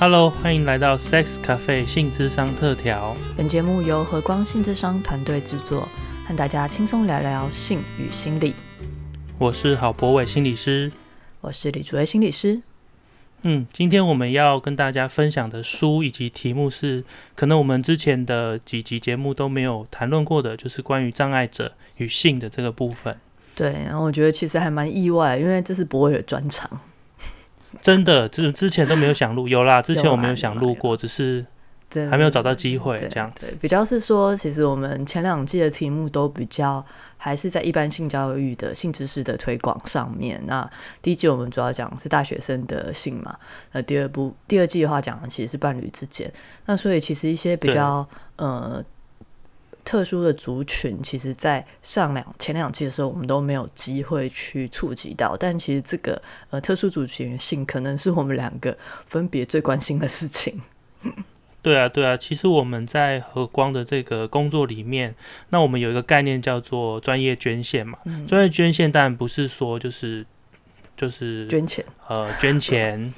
Hello，欢迎来到 Sex Cafe 性智商特调。本节目由和光性智商团队制作，和大家轻松聊聊性与心理。我是郝博伟心理师，我是李竹薇心理师。嗯，今天我们要跟大家分享的书以及题目是，可能我们之前的几集节目都没有谈论过的，就是关于障碍者与性的这个部分。对，然后我觉得其实还蛮意外，因为这是博伟的专长。真的，之之前都没有想录，有啦，之前我没有想录过，只是还没有找到机会这样。对，比较是说，其实我们前两季的题目都比较还是在一般性教育的性知识的推广上面。那第一季我们主要讲是大学生的性嘛，那第二部第二季的话讲的其实是伴侣之间。那所以其实一些比较呃。特殊的族群，其实，在上两前两期的时候，我们都没有机会去触及到。但其实，这个呃，特殊族群性，可能是我们两个分别最关心的事情。对啊，对啊。其实我们在和光的这个工作里面，那我们有一个概念叫做专业捐献嘛。专业捐献当然不是说就是就是捐钱，呃，捐钱。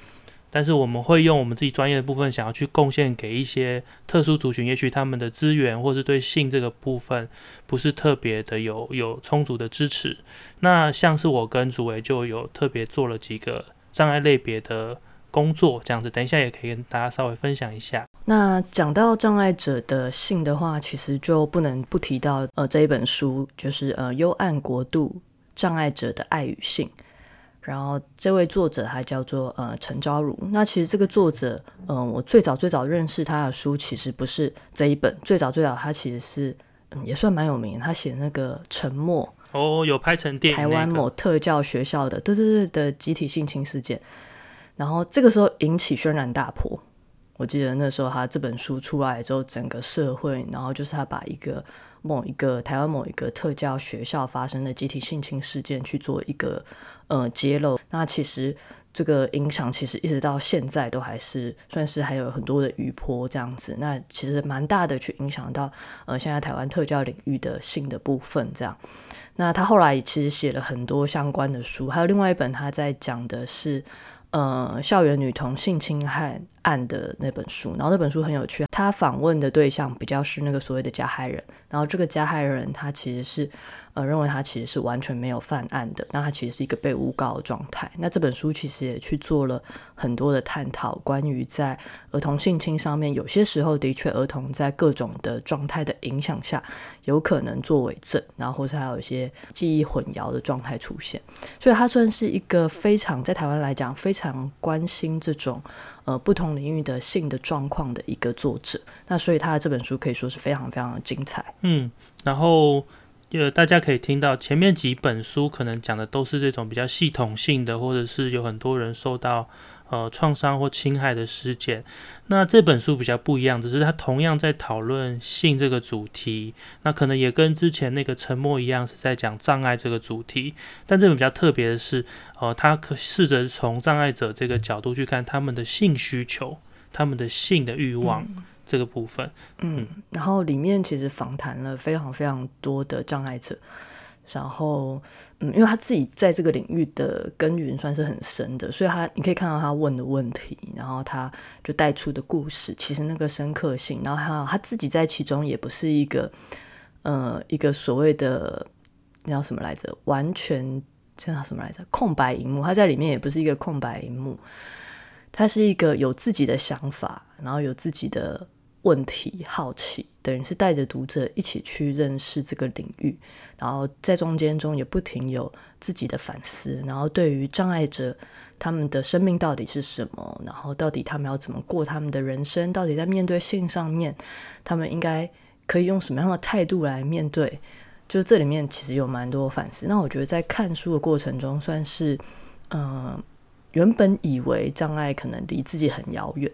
但是我们会用我们自己专业的部分，想要去贡献给一些特殊族群，也许他们的资源或是对性这个部分不是特别的有有充足的支持。那像是我跟主委就有特别做了几个障碍类别的工作，这样子，等一下也可以跟大家稍微分享一下。那讲到障碍者的性的话，其实就不能不提到呃这一本书，就是呃幽暗国度障碍者的爱与性。然后这位作者还叫做呃陈昭如。那其实这个作者，嗯，我最早最早认识他的书，其实不是这一本。最早最早他其实是，嗯，也算蛮有名。他写那个《沉默》哦，有拍成电影。台湾某特教学校的，对对对的集体性侵事件。然后这个时候引起轩然大波。我记得那时候他这本书出来之后，整个社会，然后就是他把一个。某一个台湾某一个特教学校发生的集体性侵事件去做一个呃揭露，那其实这个影响其实一直到现在都还是算是还有很多的余波这样子，那其实蛮大的去影响到呃现在台湾特教领域的性的部分这样。那他后来其实写了很多相关的书，还有另外一本他在讲的是。呃，校园女同性侵害案的那本书，然后那本书很有趣，他访问的对象比较是那个所谓的加害人，然后这个加害人他其实是。呃，认为他其实是完全没有犯案的，那他其实是一个被诬告的状态。那这本书其实也去做了很多的探讨，关于在儿童性侵上面，有些时候的确儿童在各种的状态的影响下，有可能作为证，然后或是还有一些记忆混淆的状态出现。所以他算是一个非常在台湾来讲非常关心这种呃不同领域的性的状况的一个作者。那所以他的这本书可以说是非常非常的精彩。嗯，然后。呃，大家可以听到前面几本书可能讲的都是这种比较系统性的，或者是有很多人受到呃创伤或侵害的事件。那这本书比较不一样，只是它同样在讨论性这个主题，那可能也跟之前那个沉默一样，是在讲障碍这个主题。但这本比较特别的是，呃，他可试着从障碍者这个角度去看他们的性需求，他们的性的欲望。这个部分，嗯，然后里面其实访谈了非常非常多的障碍者，然后，嗯，因为他自己在这个领域的耕耘算是很深的，所以他你可以看到他问的问题，然后他就带出的故事，其实那个深刻性，然后还有他自己在其中也不是一个，呃，一个所谓的叫什么来着，完全叫什么来着，空白荧幕，他在里面也不是一个空白荧幕，他是一个有自己的想法，然后有自己的。问题好奇，等于是带着读者一起去认识这个领域，然后在中间中也不停有自己的反思，然后对于障碍者他们的生命到底是什么，然后到底他们要怎么过他们的人生，到底在面对性上面，他们应该可以用什么样的态度来面对？就这里面其实有蛮多反思。那我觉得在看书的过程中，算是嗯，原本以为障碍可能离自己很遥远。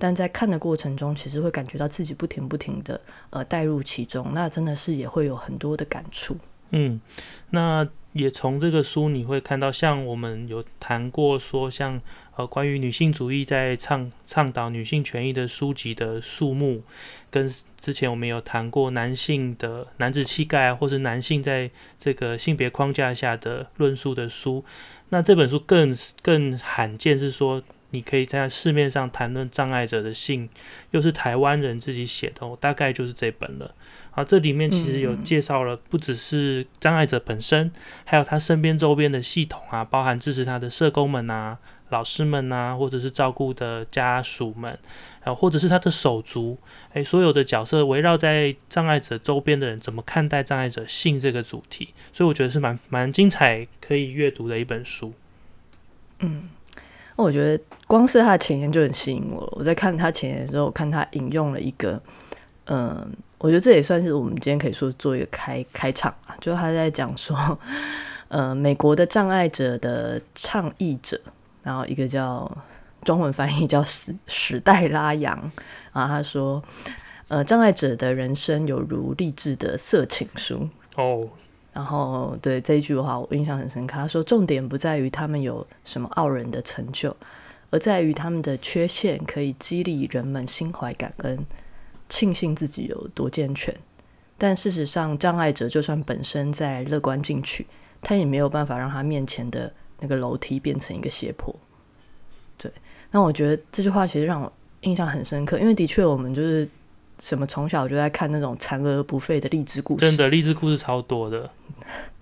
但在看的过程中，其实会感觉到自己不停不停的呃带入其中，那真的是也会有很多的感触。嗯，那也从这个书你会看到，像我们有谈过说，像呃关于女性主义在倡倡导女性权益的书籍的数目，跟之前我们有谈过男性的男子气概，或是男性在这个性别框架下的论述的书，那这本书更更罕见是说。你可以在市面上谈论障碍者的信，又是台湾人自己写的，我大概就是这本了。啊，这里面其实有介绍了，不只是障碍者本身，还有他身边周边的系统啊，包含支持他的社工们啊、老师们啊，或者是照顾的家属们，啊，或者是他的手足，诶，所有的角色围绕在障碍者周边的人，怎么看待障碍者性这个主题？所以我觉得是蛮蛮精彩，可以阅读的一本书。嗯，那我觉得光是他的前言就很吸引我。我在看他前言的时候，我看他引用了一个，嗯。我觉得这也算是我们今天可以说做一个开开场啊，就他在讲说，呃，美国的障碍者的倡议者，然后一个叫中文翻译叫史史代拉扬然后，他说，呃，障碍者的人生有如励志的色情书哦，然后对这一句话我印象很深刻，他说重点不在于他们有什么傲人的成就，而在于他们的缺陷可以激励人们心怀感恩。庆幸自己有多健全，但事实上，障碍者就算本身在乐观进取，他也没有办法让他面前的那个楼梯变成一个斜坡。对，那我觉得这句话其实让我印象很深刻，因为的确我们就是什么从小就在看那种残而不废的励志故事，真的励志故事超多的。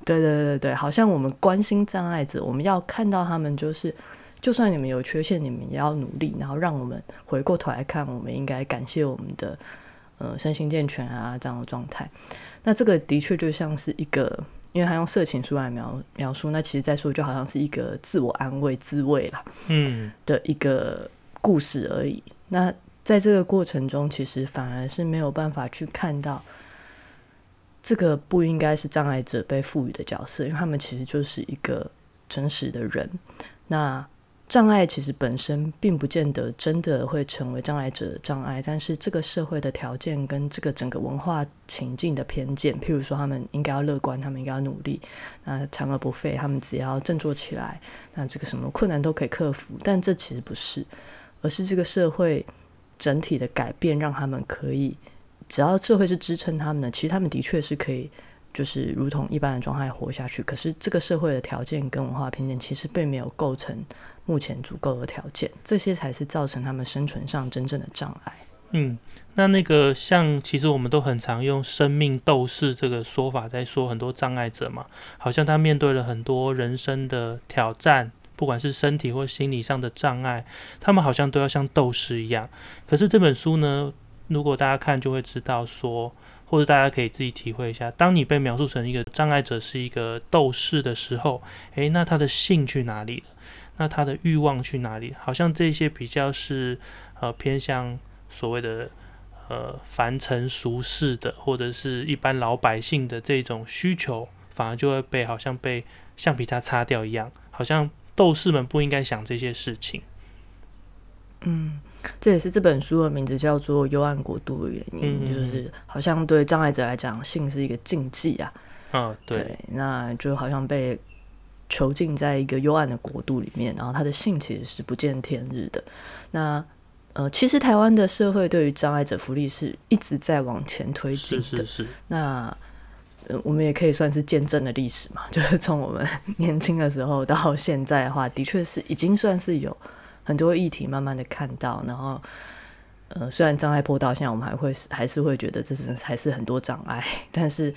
对对对对，好像我们关心障碍者，我们要看到他们就是。就算你们有缺陷，你们也要努力，然后让我们回过头来看，我们应该感谢我们的呃身心健全啊这样的状态。那这个的确就像是一个，因为他用色情书来描描述，那其实再说就好像是一个自我安慰、自慰啦，嗯，的一个故事而已。那在这个过程中，其实反而是没有办法去看到这个不应该是障碍者被赋予的角色，因为他们其实就是一个真实的人。那障碍其实本身并不见得真的会成为障碍者的障碍，但是这个社会的条件跟这个整个文化情境的偏见，譬如说他们应该要乐观，他们应该要努力，那残而不废，他们只要振作起来，那这个什么困难都可以克服。但这其实不是，而是这个社会整体的改变让他们可以，只要社会是支撑他们的，其实他们的确是可以。就是如同一般的状态活下去，可是这个社会的条件跟文化偏见其实并没有构成目前足够的条件，这些才是造成他们生存上真正的障碍。嗯，那那个像其实我们都很常用生命斗士这个说法在说很多障碍者嘛，好像他面对了很多人生的挑战，不管是身体或心理上的障碍，他们好像都要像斗士一样。可是这本书呢，如果大家看就会知道说。或者大家可以自己体会一下，当你被描述成一个障碍者是一个斗士的时候，诶，那他的性去哪里了？那他的欲望去哪里？好像这些比较是呃偏向所谓的呃凡尘俗世的，或者是一般老百姓的这种需求，反而就会被好像被橡皮擦擦掉一样，好像斗士们不应该想这些事情。嗯。这也是这本书的名字叫做《幽暗国度》的原因，就是好像对障碍者来讲，性是一个禁忌啊。嗯，对，那就好像被囚禁在一个幽暗的国度里面，然后他的性其实是不见天日的。那呃，其实台湾的社会对于障碍者福利是一直在往前推进的。是是是。那我们也可以算是见证了历史嘛，就是从我们 年轻的时候到现在的话，的确是已经算是有。很多议题慢慢的看到，然后，呃，虽然障碍坡到，现在我们还会还是会觉得这是还是很多障碍，但是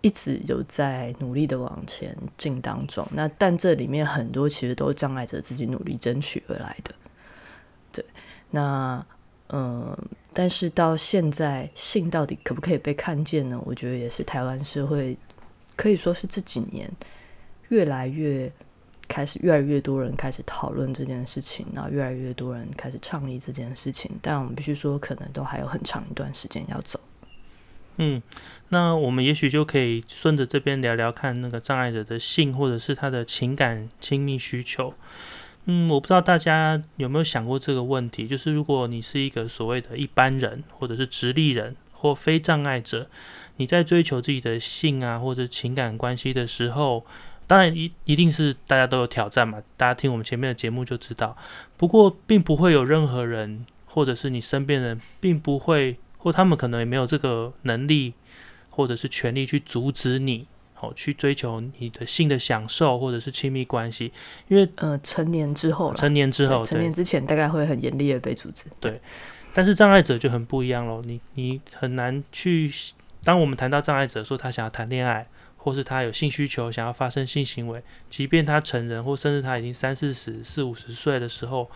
一直有在努力的往前进当中。那但这里面很多其实都障碍者自己努力争取而来的。对，那嗯，但是到现在性到底可不可以被看见呢？我觉得也是台湾社会可以说是这几年越来越。开始越来越多人开始讨论这件事情，然后越来越多人开始倡议这件事情，但我们必须说，可能都还有很长一段时间要走。嗯，那我们也许就可以顺着这边聊聊看那个障碍者的性，或者是他的情感亲密需求。嗯，我不知道大家有没有想过这个问题，就是如果你是一个所谓的一般人，或者是直立人或非障碍者，你在追求自己的性啊或者情感关系的时候。当然一一定是大家都有挑战嘛，大家听我们前面的节目就知道。不过并不会有任何人，或者是你身边人，并不会，或他们可能也没有这个能力，或者是权利去阻止你，哦，去追求你的性的享受或者是亲密关系，因为呃，成年之后啦，成年之后，成年之前大概会很严厉的被阻止。对但是障碍者就很不一样喽，你你很难去，当我们谈到障碍者说他想要谈恋爱，或是他有性需求想要发生性行为，即便他成人或甚至他已经三四十、四五十岁的时候，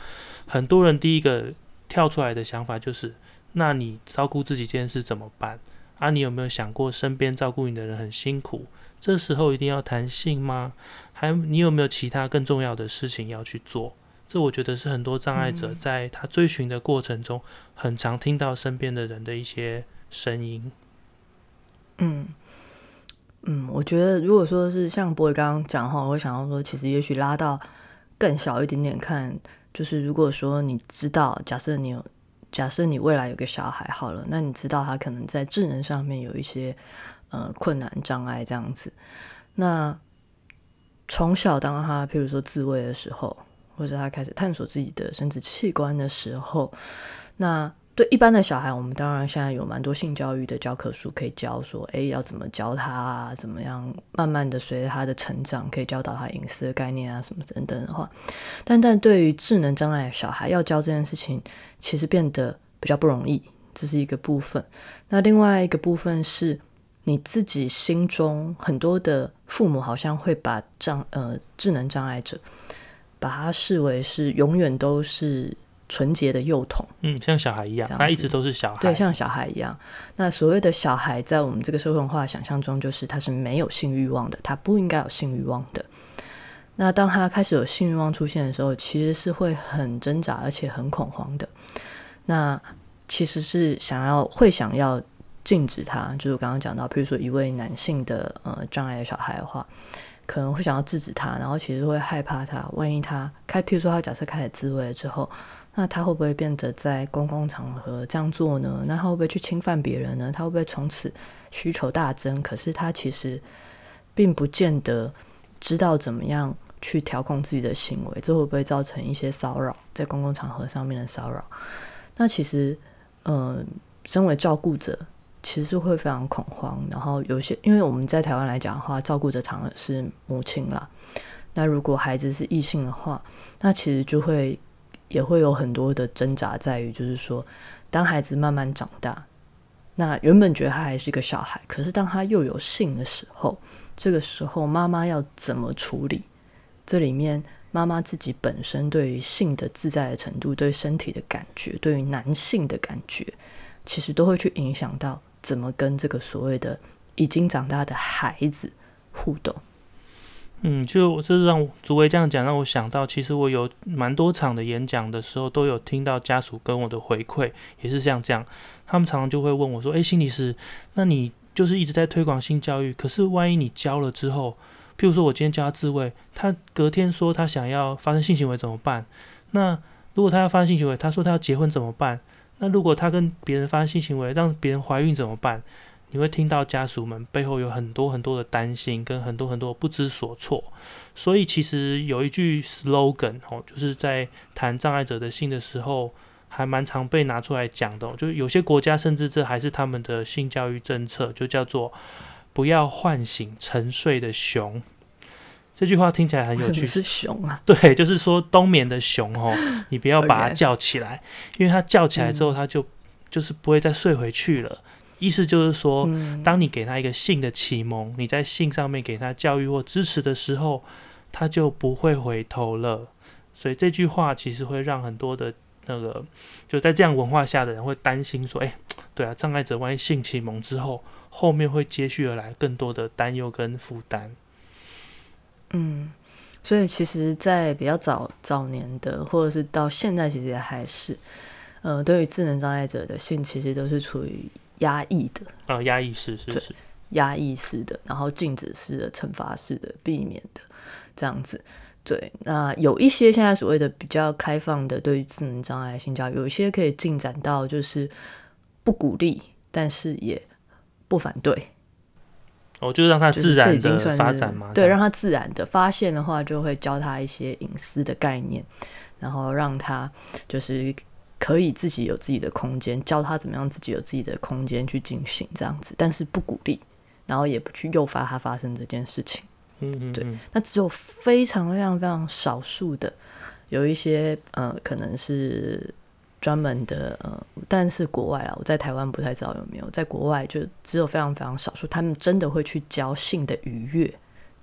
很多人第一个跳出来的想法就是，那你照顾自己这件事怎么办？啊，你有没有想过身边照顾你的人很辛苦？这时候一定要谈性吗？还你有没有其他更重要的事情要去做？这我觉得是很多障碍者在他追寻的过程中，很常听到身边的人的一些声音。嗯嗯，我觉得如果说是像博伟刚刚讲的话，我会想要说，其实也许拉到更小一点点看，就是如果说你知道，假设你有，假设你未来有个小孩好了，那你知道他可能在智能上面有一些呃困难障碍这样子，那从小当他譬如说自慰的时候，或者他开始探索自己的生殖器官的时候，那对一般的小孩，我们当然现在有蛮多性教育的教科书可以教，说，诶要怎么教他啊，怎么样慢慢的随着他的成长，可以教导他隐私的概念啊，什么等等的话。但但对于智能障碍小孩，要教这件事情，其实变得比较不容易，这是一个部分。那另外一个部分是，你自己心中很多的父母好像会把障呃智能障碍者，把他视为是永远都是纯洁的幼童。嗯，像小孩一样这，样子他一直都是小孩对，像小孩一样。那所谓的小孩，在我们这个社会文化想象中，就是他是没有性欲望的，他不应该有性欲望的。那当他开始有性欲望出现的时候，其实是会很挣扎，而且很恐慌的。那其实是想要会想要禁止他，就是我刚刚讲到，比如说一位男性的呃障碍的小孩的话，可能会想要制止他，然后其实会害怕他，万一他开，譬如说他假设开始自慰了之后，那他会不会变得在公共场合这样做呢？那他会不会去侵犯别人呢？他会不会从此需求大增？可是他其实并不见得知道怎么样去调控自己的行为，这会不会造成一些骚扰，在公共场合上面的骚扰？那其实，呃，身为照顾者，其实会非常恐慌。然后有些，因为我们在台湾来讲的话，照顾者常常是母亲啦。那如果孩子是异性的话，那其实就会也会有很多的挣扎，在于就是说，当孩子慢慢长大，那原本觉得他还是一个小孩，可是当他又有性的时候，这个时候妈妈要怎么处理？这里面妈妈自己本身对于性的自在的程度，对身体的感觉，对于男性的感觉，其实都会去影响到怎么跟这个所谓的已经长大的孩子互动。嗯，就这让我竹维这样讲，让我想到，其实我有蛮多场的演讲的时候，都有听到家属跟我的回馈，也是像这样，他们常常就会问我说：“诶，心理师，那你就是一直在推广性教育，可是万一你教了之后，譬如说我今天教他自慰，他隔天说他想要发生性行为怎么办？那如果他要发生性行为，他说他要结婚怎么办？那如果他跟别人发生性行为，让别人怀孕怎么办？”你会听到家属们背后有很多很多的担心，跟很多很多不知所措。所以其实有一句 slogan 哦，就是在谈障碍者的性的时候，还蛮常被拿出来讲的、就有些国家甚至这还是他们的性教育政策，就叫做“不要唤醒沉睡的熊”。这句话听起来很有趣，是熊啊？对，就是说冬眠的熊哦，你不要把它叫起来因为它叫起来之后，它就就是不会再睡回去了。意思就是说，嗯，当你给它一个性的启蒙，你在性上面给它教育或支持的时候，它就不会回头了。所以这句话其实会让很多的那个就在这样文化下的人会担心说，哎、对啊，障碍者万一性启蒙之后，后面会接续而来更多的担忧跟负担。嗯，所以其实，在比较早早年的，或者是到现在，其实也还是，呃，对于智能障碍者的性，其实都是处于压抑的、呃，压抑式是对是，压抑式的，然后禁止式的、惩罚式的、避免的这样子。对，那有一些现在所谓的比较开放的对于智能障碍性教育，有一些可以进展到就是不鼓励，但是也不反对，我、哦、就是让他自然的发展嘛。对，让他自然的发现的话，就会教他一些隐私的概念，然后让他就是可以自己有自己的空间，教他怎么样自己有自己的空间去进行这样子，但是不鼓励，然后也不去诱发他发生这件事情。嗯嗯，对，那只有非常非常非常少数的，有一些呃，可能是专门的呃，但是国外啊，我在台湾不太知道有没有，在国外就只有非常非常少数，他们真的会去教性的愉悦，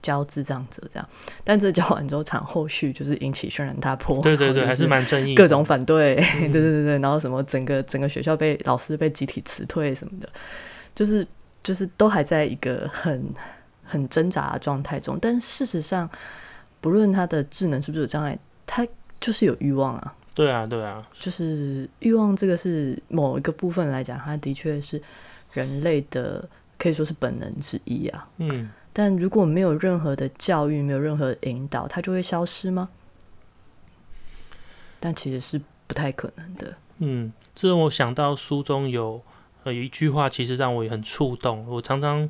教智障者这样，但这教完之后，产后续就是引起轩然大波，对对对，还是蛮争议，各种反对，对对对对，然后什么整个整个学校被老师被集体辞退什么的，就是就是都还在一个很。很挣扎的状态中，但事实上，不论他的智能是不是有障碍，他就是有欲望啊。对啊，对啊，就是欲望这个是某一个部分来讲，它的确是人类的可以说是本能之一啊。嗯，但如果没有任何的教育，没有任何引导，它就会消失吗？但其实是不太可能的。嗯，这让我想到书中有呃有一句话，其实让我也很触动。我常常。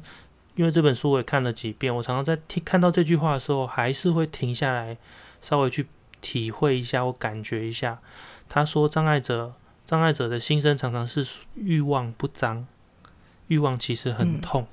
因为这本书我也看了几遍，我常常在听看到这句话的时候，还是会停下来，稍微去体会一下，我感觉一下。他说：“障碍者，障碍者的心声常常是欲望不脏，欲望其实很痛。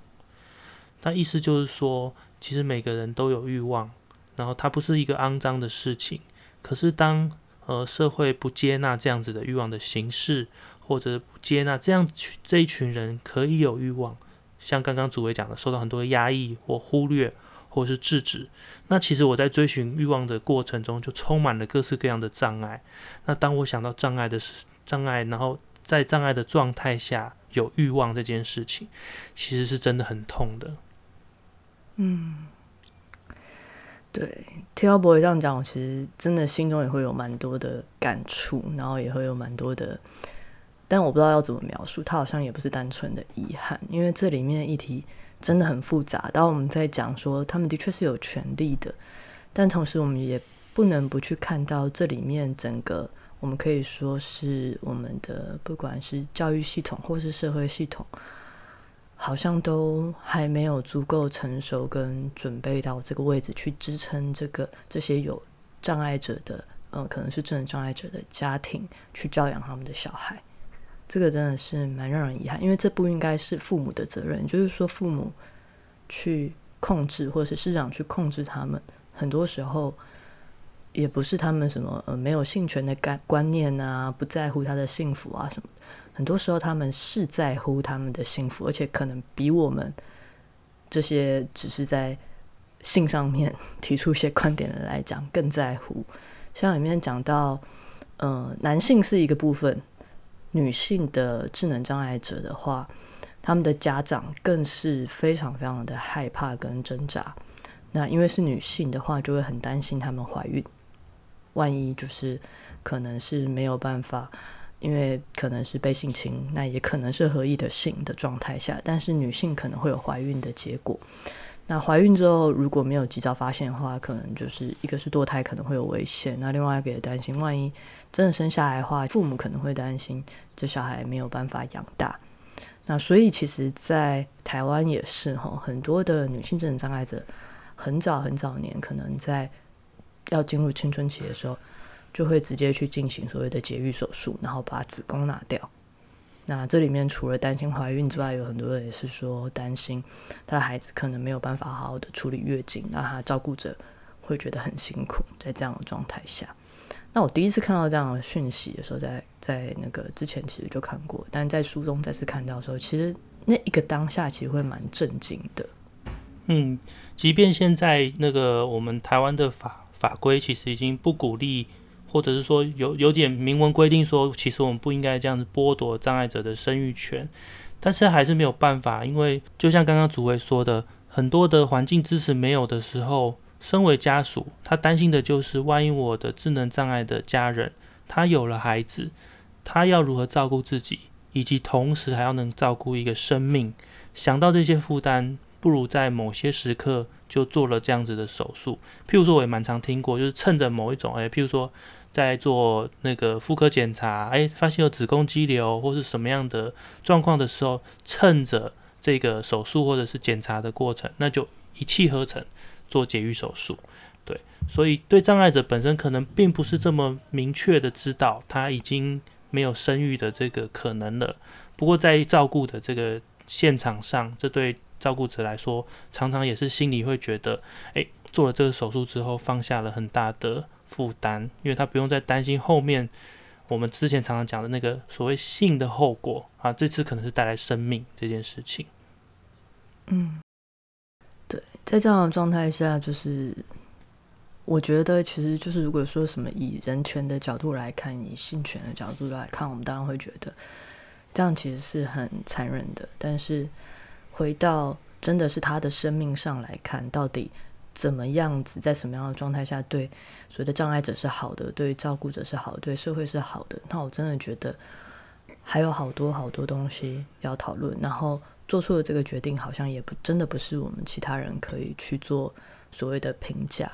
那意思就是说，其实每个人都有欲望，然后它不是一个肮脏的事情。可是当呃社会不接纳这样子的欲望的形式，或者不接纳这样这一群人可以有欲望。”像刚刚主委讲的，受到很多压抑或忽略，或是制止。那其实我在追寻欲望的过程中，就充满了各式各样的障碍。那当我想到障碍的障碍，然后在障碍的状态下有欲望这件事情，其实是真的很痛的。嗯，对，听到博伟这样讲，我其实真的心中也会有蛮多的感触，然后也会有蛮多的。但我不知道要怎么描述，它好像也不是单纯的遗憾，因为这里面的议题真的很复杂。当我们在讲说他们的确是有权利的，但同时我们也不能不去看到这里面整个，我们可以说是我们的不管是教育系统或是社会系统，好像都还没有足够成熟跟准备到这个位置去支撑这个这些有障碍者的，嗯，可能是智能障碍者的家庭去教养他们的小孩。这个真的是蛮让人遗憾，因为这不应该是父母的责任。就是说，父母去控制，或者是市长去控制他们，很多时候也不是他们什么呃没有性权的概观念啊，不在乎他的幸福啊什么。很多时候他们是在乎他们的幸福，而且可能比我们这些只是在性上面提出一些观点的来讲更在乎。像里面讲到，呃，男性是一个部分。女性的智能障碍者的话，他们的家长更是非常非常的害怕跟挣扎。那因为是女性的话，就会很担心他们怀孕，万一就是可能是没有办法，因为可能是被性侵，那也可能是合意的性的状态下，但是女性可能会有怀孕的结果。那怀孕之后如果没有及早发现的话，可能就是一个是堕胎可能会有危险，那另外一个也担心，万一真的生下来的话，父母可能会担心这小孩没有办法养大。那所以其实，在台湾也是哈，很多的女性智能障碍者，很早很早年可能在要进入青春期的时候，就会直接去进行所谓的节育手术，然后把子宫拿掉。那这里面除了担心怀孕之外，有很多人也是说担心他的孩子可能没有办法好好的处理月经，那他照顾者会觉得很辛苦。在这样的状态下，那我第一次看到这样的讯息的时候，在在那个之前其实就看过，但在书中再次看到的时候，其实那一个当下其实会蛮震惊的。嗯，即便现在那个我们台湾的法法规其实已经不鼓励。或者是说有有点明文规定说，其实我们不应该这样子剥夺障碍者的生育权，但是还是没有办法，因为就像刚刚主委说的，很多的环境支持没有的时候，身为家属，他担心的就是，万一我的智能障碍的家人他有了孩子，他要如何照顾自己，以及同时还要能照顾一个生命，想到这些负担，不如在某些时刻就做了这样子的手术。譬如说，我也蛮常听过，就是趁着某一种，哎，譬如说。在做那个妇科检查，哎，发现有子宫肌瘤或是什么样的状况的时候，趁着这个手术或者是检查的过程，那就一气呵成做节育手术。对，所以对障碍者本身可能并不是这么明确的知道他已经没有生育的这个可能了。不过在照顾的这个现场上，这对照顾者来说，常常也是心里会觉得，诶，做了这个手术之后，放下了很大的负担，因为他不用再担心后面我们之前常常讲的那个所谓性的后果啊，这次可能是带来生命这件事情。嗯，对，在这样的状态下，就是我觉得，其实就是如果说什么以人权的角度来看，以性权的角度来看，我们当然会觉得这样其实是很残忍的。但是回到真的是他的生命上来看，到底怎么样子，在什么样的状态下，对所谓的障碍者是好的，对照顾者是好的，对社会是好的，那我真的觉得还有好多好多东西要讨论，然后。做出的这个决定，好像也不真的不是我们其他人可以去做所谓的评价。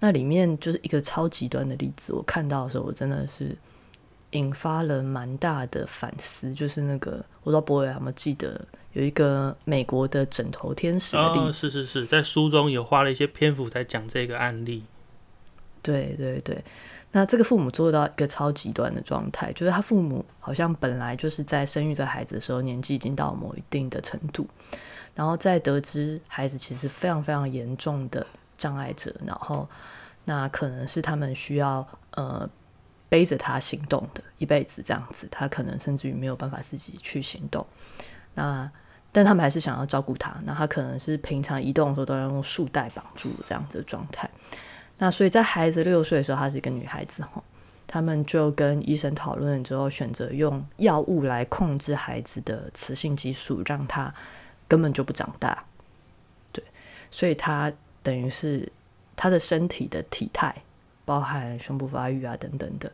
那里面就是一个超极端的例子，我看到的时候，我真的是引发了蛮大的反思。就是那个，我不知道博伟有没有记得，有一个美国的枕头天使的例子。是是是，在书中有花了一些篇幅在讲这个案例。对对对。那这个父母做到一个超极端的状态，就是他父母好像本来就是在生育这孩子的时候年纪已经到某一定的程度，然后在得知孩子其实非常非常严重的障碍者，然后那可能是他们需要呃背着他行动的一辈子这样子，他可能甚至于没有办法自己去行动，那但他们还是想要照顾他，那他可能是平常移动的时候都要用束带绑住这样子的状态。那所以在孩子六岁的时候，她是一个女孩子哈，他们就跟医生讨论之后，选择用药物来控制孩子的雌性激素，让他根本就不长大。对，所以他等于是他的身体的体态，包含胸部发育啊等等的，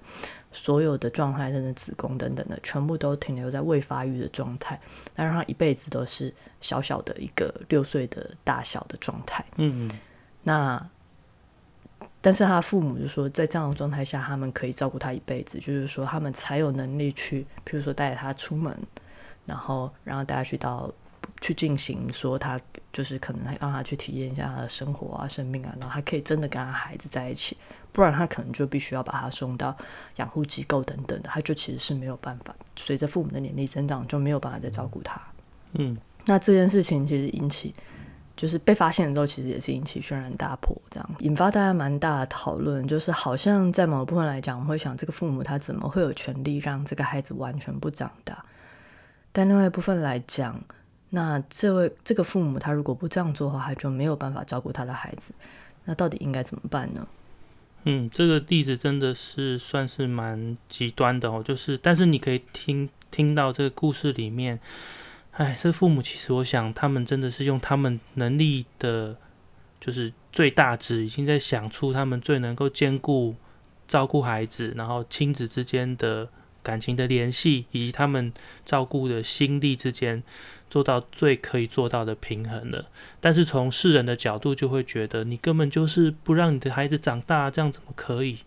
所有的状态，甚至子宫等等的，全部都停留在未发育的状态，那让他一辈子都是小小的一个六岁的大小的状态。嗯嗯，那。但是他父母就说，在这样的状态下，他们可以照顾他一辈子，就是说他们才有能力去，比如说带着他出门，然后然后带他去到去进行，说他就是可能让他去体验一下他的生活啊、生命啊，然后他可以真的跟他孩子在一起，不然他可能就必须要把他送到养护机构等等的，他就其实是没有办法，随着父母的年龄增长就没有办法再照顾他。嗯，那这件事情其实引起。就是被发现的时候，其实也是引起轩然大波，这样引发大家蛮大的讨论。就是好像在某部分来讲，我们会想，这个父母他怎么会有权利让这个孩子完全不长大？但另外一部分来讲，那这位这个父母他如果不这样做的话，他就没有办法照顾他的孩子。那到底应该怎么办呢？嗯，这个例子真的是算是蛮极端的哦。就是，但是你可以听听到这个故事里面。哎，这父母其实，我想他们真的是用他们能力的，就是最大值，已经在想出他们最能够兼顾照顾孩子，然后亲子之间的感情的联系，以及他们照顾的心力之间，做到最可以做到的平衡了。但是从世人的角度，就会觉得你根本就是不让你的孩子长大，这样怎么可以？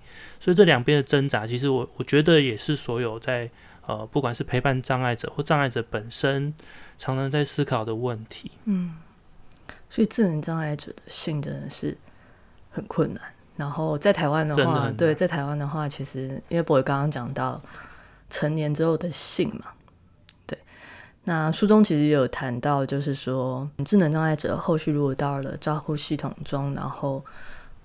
所以这两边的挣扎，其实我我觉得也是所有在。呃，不管是陪伴障碍者或障碍者本身，常常在思考的问题。嗯，所以智能障碍者的性真的是很困难。然后在台湾的话，对，在台湾的话，其实因为博伟刚刚讲到成年之后的性嘛，对，那书中其实也有谈到，就是说智能障碍者后续如果到了照护系统中，然后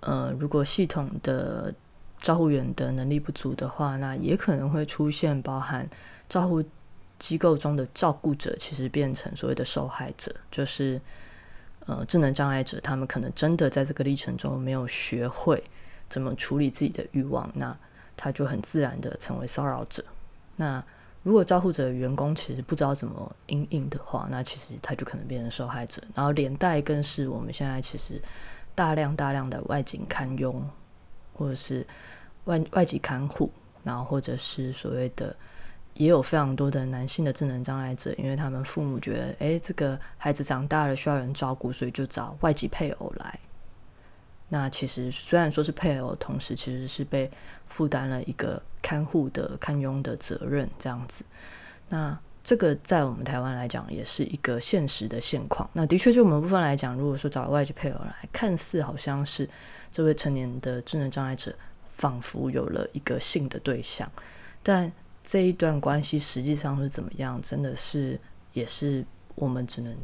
呃，如果系统的照护员的能力不足的话，那也可能会出现包含照护机构中的照顾者，其实变成所谓的受害者，就是呃智能障碍者，他们可能真的在这个历程中没有学会怎么处理自己的欲望，那他就很自然的成为骚扰者。那如果照护者员工其实不知道怎么应应的话，那其实他就可能变成受害者，然后连带更是我们现在其实大量大量的外景看佣，或者是。外外籍看护，然后或者是所谓的，也有非常多的男性的智能障碍者，因为他们父母觉得，哎，这个孩子长大了需要人照顾，所以就找外籍配偶来。那其实虽然说是配偶，同时其实是被负担了一个看护的看佣的责任，这样子。那这个在我们台湾来讲，也是一个现实的现况。那的确，就我们部分来讲，如果说找外籍配偶来，看似好像是这位成年的智能障碍者。仿佛有了一个性的对象，但这一段关系实际上是怎么样，真的是也是我们只能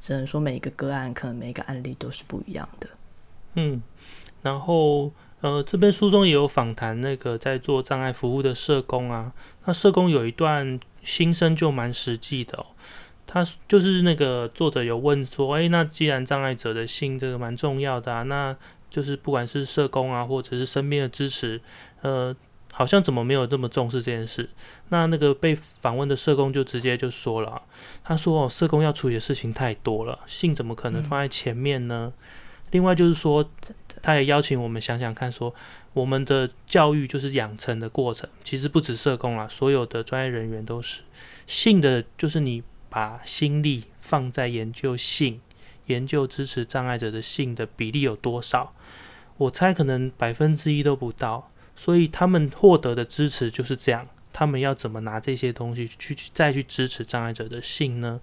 只能说每一个个案可能每一个案例都是不一样的。嗯，然后呃，这边书中也有访谈那个在做障碍服务的社工啊，那社工有一段心声就蛮实际的哦。他就是那个作者有问说，哎，那既然障碍者的性这个蛮重要的啊，那就是不管是社工啊，或者是身边的支持，呃，好像怎么没有这么重视这件事？那那个被访问的社工就直接就说了，他说，哦，社工要处理的事情太多了，性怎么可能放在前面呢？另外就是说，他也邀请我们想想看，说我们的教育就是养成的过程，其实不止社工啦，所有的专业人员都是性的，就是你。把心力放在研究性、研究支持障碍者的性的比例有多少？我猜可能百分之一都不到。所以他们获得的支持就是这样。他们要怎么拿这些东西去再去支持障碍者的性呢？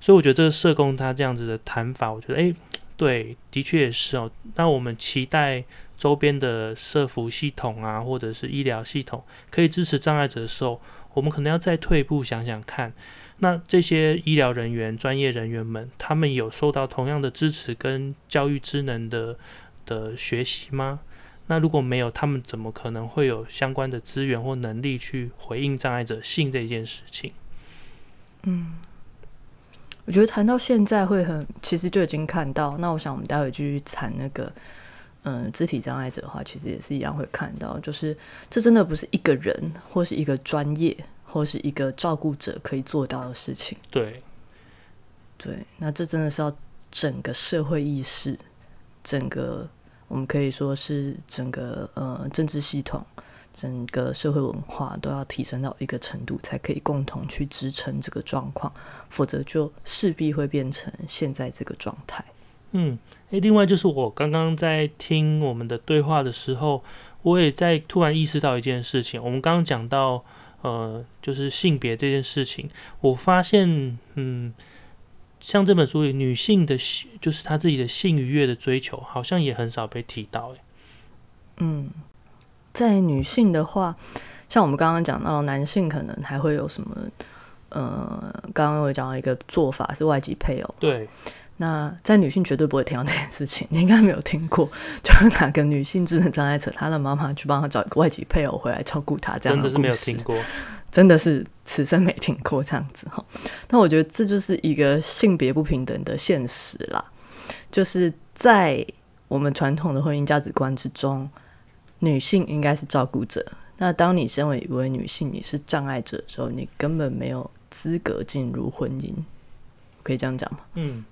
所以我觉得这个社工他这样子的谈法，我觉得诶，对，的确也是哦。那我们期待周边的社服系统啊，或者是医疗系统可以支持障碍者的时候，我们可能要再退一步想想看。那这些医疗人员、专业人员们，他们有受到同样的支持跟教育职能的的学习吗？那如果没有，他们怎么可能会有相关的资源或能力去回应障碍者性这件事情？嗯，我觉得谈到现在会很，其实就已经看到。那我想我们待会继续谈那个，嗯，肢体障碍者的话，其实也是一样会看到，就是这真的不是一个人或是一个专业。或是一个照顾者可以做到的事情。对，对，那这真的是要整个社会意识，整个我们可以说是整个呃政治系统，整个社会文化都要提升到一个程度，才可以共同去支撑这个状况，否则就势必会变成现在这个状态。嗯，诶，另外就是我刚刚在听我们的对话的时候，我也在突然意识到一件事情，我们刚刚讲到。呃，就是性别这件事情，我发现，嗯，像这本书里女性的，就是她自己的性愉悦的追求，好像也很少被提到。哎，嗯，在女性的话，像我们刚刚讲到，男性可能还会有什么？呃，刚刚有讲到一个做法是外籍配偶，对。那在女性绝对不会听到这件事情，你应该没有听过，就是哪个女性智能障碍者，她的妈妈去帮她找一个外籍配偶回来照顾她，这样的是没有听过，真的是此生没听过这样子哈。那我觉得这就是一个性别不平等的现实啦，就是在我们传统的婚姻价值观之中，女性应该是照顾者。那当你身为一位女性，你是障碍者的时候，你根本没有资格进入婚姻，可以这样讲吗？嗯。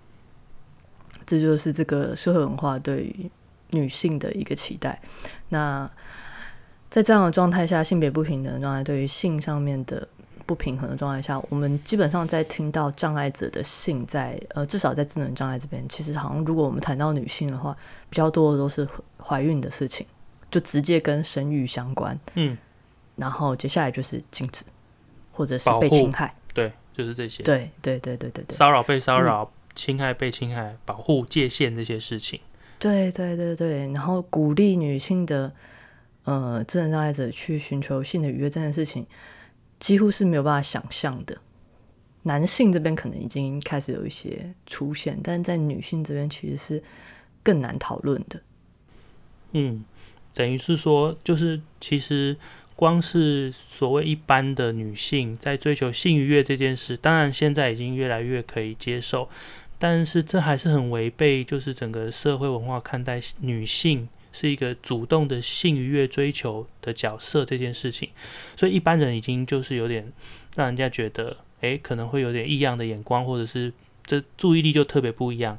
这就是这个社会文化对于女性的一个期待。那在这样的状态下，性别不平等的状态，对于性上面的不平衡的状态下，我们基本上在听到障碍者的性，在呃，至少在智能障碍这边，其实好像如果我们谈到女性的话，比较多的都是怀孕的事情，就直接跟生育相关。嗯，然后接下来就是禁止，或者是被侵害。对，就是这些。对对对对对对，骚扰被骚扰。侵害、被侵害、保护界限这些事情，对对对对，然后鼓励女性的呃智能障碍者去寻求性的愉悦这件事情，几乎是没有办法想象的。男性这边可能已经开始有一些出现，但在女性这边其实是更难讨论的。嗯，等于是说，就是其实。光是所谓一般的女性在追求性愉悦这件事，当然现在已经越来越可以接受，但是这还是很违背，就是整个社会文化看待女性是一个主动的性愉悦追求的角色这件事情，所以一般人已经就是有点让人家觉得，诶，可能会有点异样的眼光，或者是这注意力就特别不一样。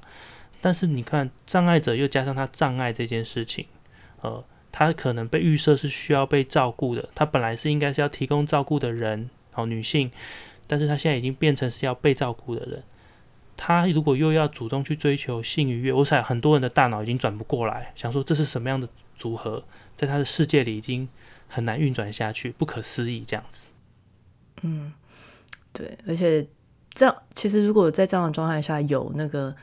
但是你看障碍者又加上他障碍这件事情，呃。他可能被预设是需要被照顾的，他本来是应该是要提供照顾的人，哦，女性，但是他现在已经变成是要被照顾的人。他如果又要主动去追求性愉悦，我想很多人的大脑已经转不过来，想说这是什么样的组合，在他的世界里已经很难运转下去，不可思议这样子。嗯，对，而且这样其实如果在这样的状态下有那个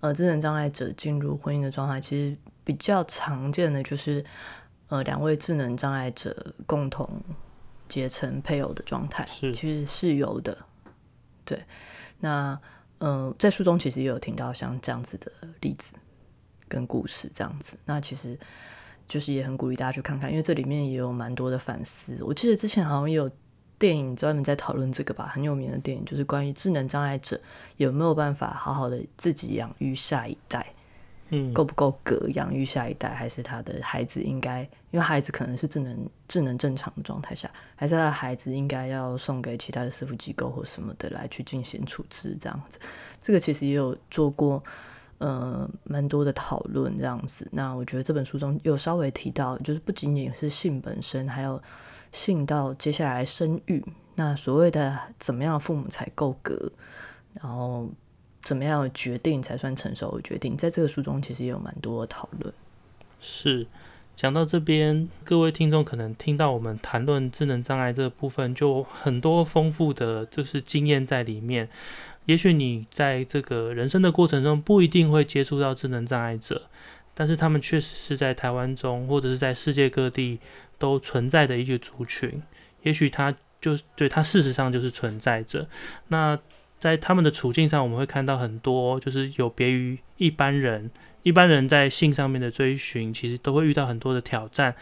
呃智能障碍者进入婚姻的状态，其实比较常见的就是。呃，两位智能障碍者共同结成配偶的状态，是其实是有的。对，那嗯，在书中其实也有听到像这样子的例子跟故事，这样子。那其实就是也很鼓励大家去看看，因为这里面也有蛮多的反思。我记得之前好像也有电影专门在讨论这个吧，很有名的电影，就是关于智能障碍者有没有办法好好的自己养育下一代。够不够格养育下一代，还是他的孩子应该，因为孩子可能是智能智能正常的状态下，还是他的孩子应该要送给其他的师傅机构或什么的来去进行处置这样子。这个其实也有做过，呃，蛮多的讨论这样子。那我觉得这本书中有稍微提到，就是不仅仅是性本身，还有性到接下来生育，那所谓的怎么样父母才够格，然后。怎么样的决定才算成熟的决定？在这个书中其实也有蛮多的讨论。是讲到这边，各位听众可能听到我们谈论智能障碍这个部分，就很多丰富的就是经验在里面。也许你在这个人生的过程中不一定会接触到智能障碍者，但是他们确实是在台湾中或者是在世界各地都存在的一个族群。也许他就对他事实上就是存在着。那在他们的处境上，我们会看到很多，就是有别于一般人。一般人在性上面的追寻，其实都会遇到很多的挑战。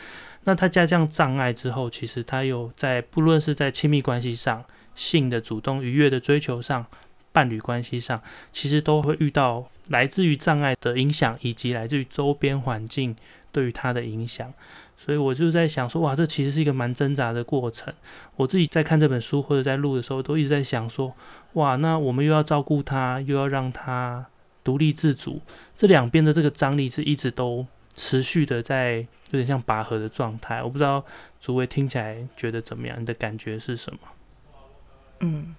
那他加降障碍之后，其实他有在不论是在亲密关系上、性的主动愉悦的追求上、伴侣关系上，其实都会遇到来自于障碍的影响，以及来自于周边环境对于他的影响。所以我就在想说，哇，这其实是一个蛮挣扎的过程。我自己在看这本书或者在录的时候，都一直在想说，哇，那我们又要照顾他，又要让他独立自主，这两边的这个张力是一直都持续的在有点像拔河的状态。我不知道诸位听起来觉得怎么样？你的感觉是什么？嗯，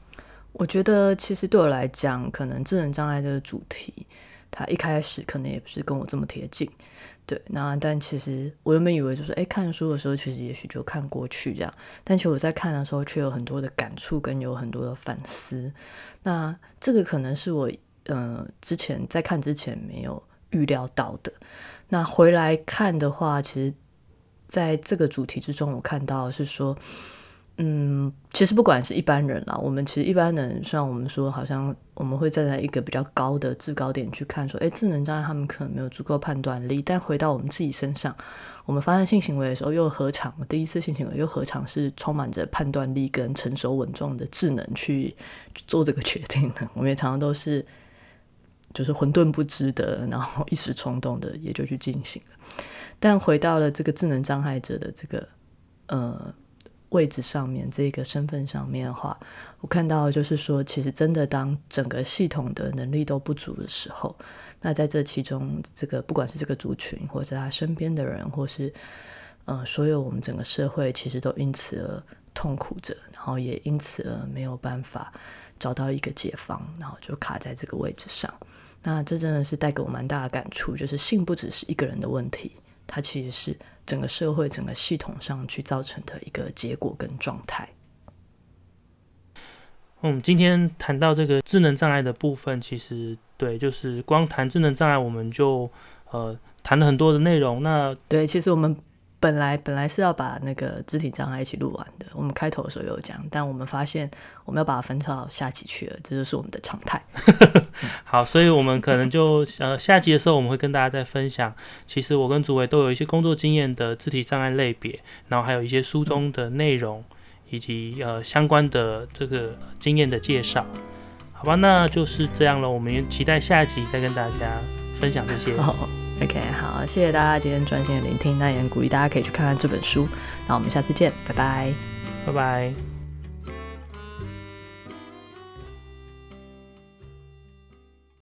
我觉得其实对我来讲，可能智能障碍这个主题，它一开始可能也不是跟我这么贴近。对，那但其实我原本以为就是，哎，看书的时候其实也许就看过去这样，但其实我在看的时候却有很多的感触跟有很多的反思。那这个可能是我呃之前在看之前没有预料到的。那回来看的话，其实在这个主题之中，我看到是说。嗯，其实不管是一般人啦，我们其实一般人，虽然我们说好像我们会站在一个比较高的制高点去看，说，哎，智能障碍他们可能没有足够判断力，但回到我们自己身上，我们发生性行为的时候，又何尝第一次性行为又何尝是充满着判断力跟成熟稳重的智能去做这个决定呢？我们也常常都是就是混沌不知的，然后一时冲动的也就去进行了。但回到了这个智能障碍者的这个呃。位置上面，这个身份上面的话，我看到就是说，其实真的当整个系统的能力都不足的时候，那在这其中，这个不管是这个族群，或者他身边的人，或是呃，所有我们整个社会，其实都因此而痛苦着，然后也因此而没有办法找到一个解放，然后就卡在这个位置上。那这真的是带给我蛮大的感触，就是性不只是一个人的问题。它其实是整个社会、整个系统上去造成的一个结果跟状态。嗯，今天谈到这个智能障碍的部分，其实对，就是光谈智能障碍，我们就呃谈了很多的内容。那对，其实我们。本来本来是要把那个肢体障碍一起录完的，我们开头的时候有讲，但我们发现我们要把它分到下集去了，这就是我们的常态。好，所以我们可能就呃下集的时候我们会跟大家再分享，其实我跟主委都有一些工作经验的肢体障碍类别，然后还有一些书中的内容以及呃相关的这个经验的介绍。好吧，那就是这样了，我们也期待下一集再跟大家分享这些。OK，好，谢谢大家今天专心的聆听，那也鼓励大家可以去看看这本书。那我们下次见，拜拜，拜拜。